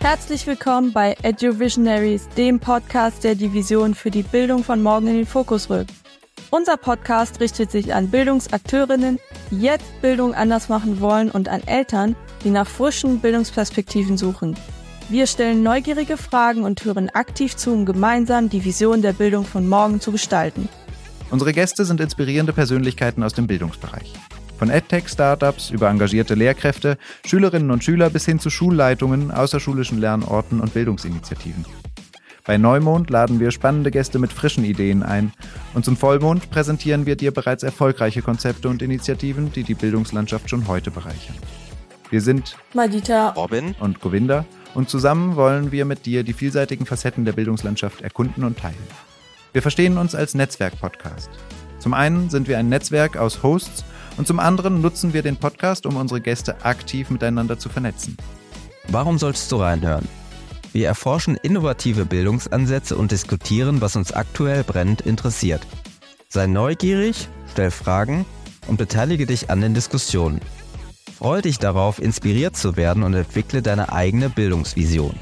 Herzlich willkommen bei EduVisionaries, dem Podcast, der die Vision für die Bildung von morgen in den Fokus rückt. Unser Podcast richtet sich an Bildungsakteurinnen, die jetzt Bildung anders machen wollen und an Eltern, die nach frischen Bildungsperspektiven suchen. Wir stellen neugierige Fragen und hören aktiv zu, um gemeinsam die Vision der Bildung von morgen zu gestalten. Unsere Gäste sind inspirierende Persönlichkeiten aus dem Bildungsbereich. Von EdTech-Startups über engagierte Lehrkräfte, Schülerinnen und Schüler bis hin zu Schulleitungen, außerschulischen Lernorten und Bildungsinitiativen. Bei Neumond laden wir spannende Gäste mit frischen Ideen ein und zum Vollmond präsentieren wir dir bereits erfolgreiche Konzepte und Initiativen, die die Bildungslandschaft schon heute bereichern. Wir sind Madita, Robin und Govinda und zusammen wollen wir mit dir die vielseitigen Facetten der Bildungslandschaft erkunden und teilen. Wir verstehen uns als Netzwerk-Podcast. Zum einen sind wir ein Netzwerk aus Hosts und zum anderen nutzen wir den Podcast, um unsere Gäste aktiv miteinander zu vernetzen. Warum sollst du reinhören? Wir erforschen innovative Bildungsansätze und diskutieren, was uns aktuell brennend interessiert. Sei neugierig, stell Fragen und beteilige dich an den Diskussionen. Freue dich darauf, inspiriert zu werden und entwickle deine eigene Bildungsvision.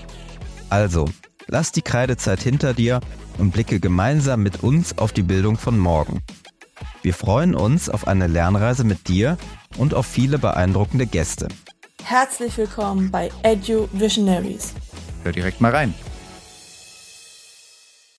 Also, lass die Kreidezeit hinter dir und blicke gemeinsam mit uns auf die Bildung von morgen. Wir freuen uns auf eine Lernreise mit dir und auf viele beeindruckende Gäste. Herzlich willkommen bei Edu Visionaries. Hör direkt mal rein.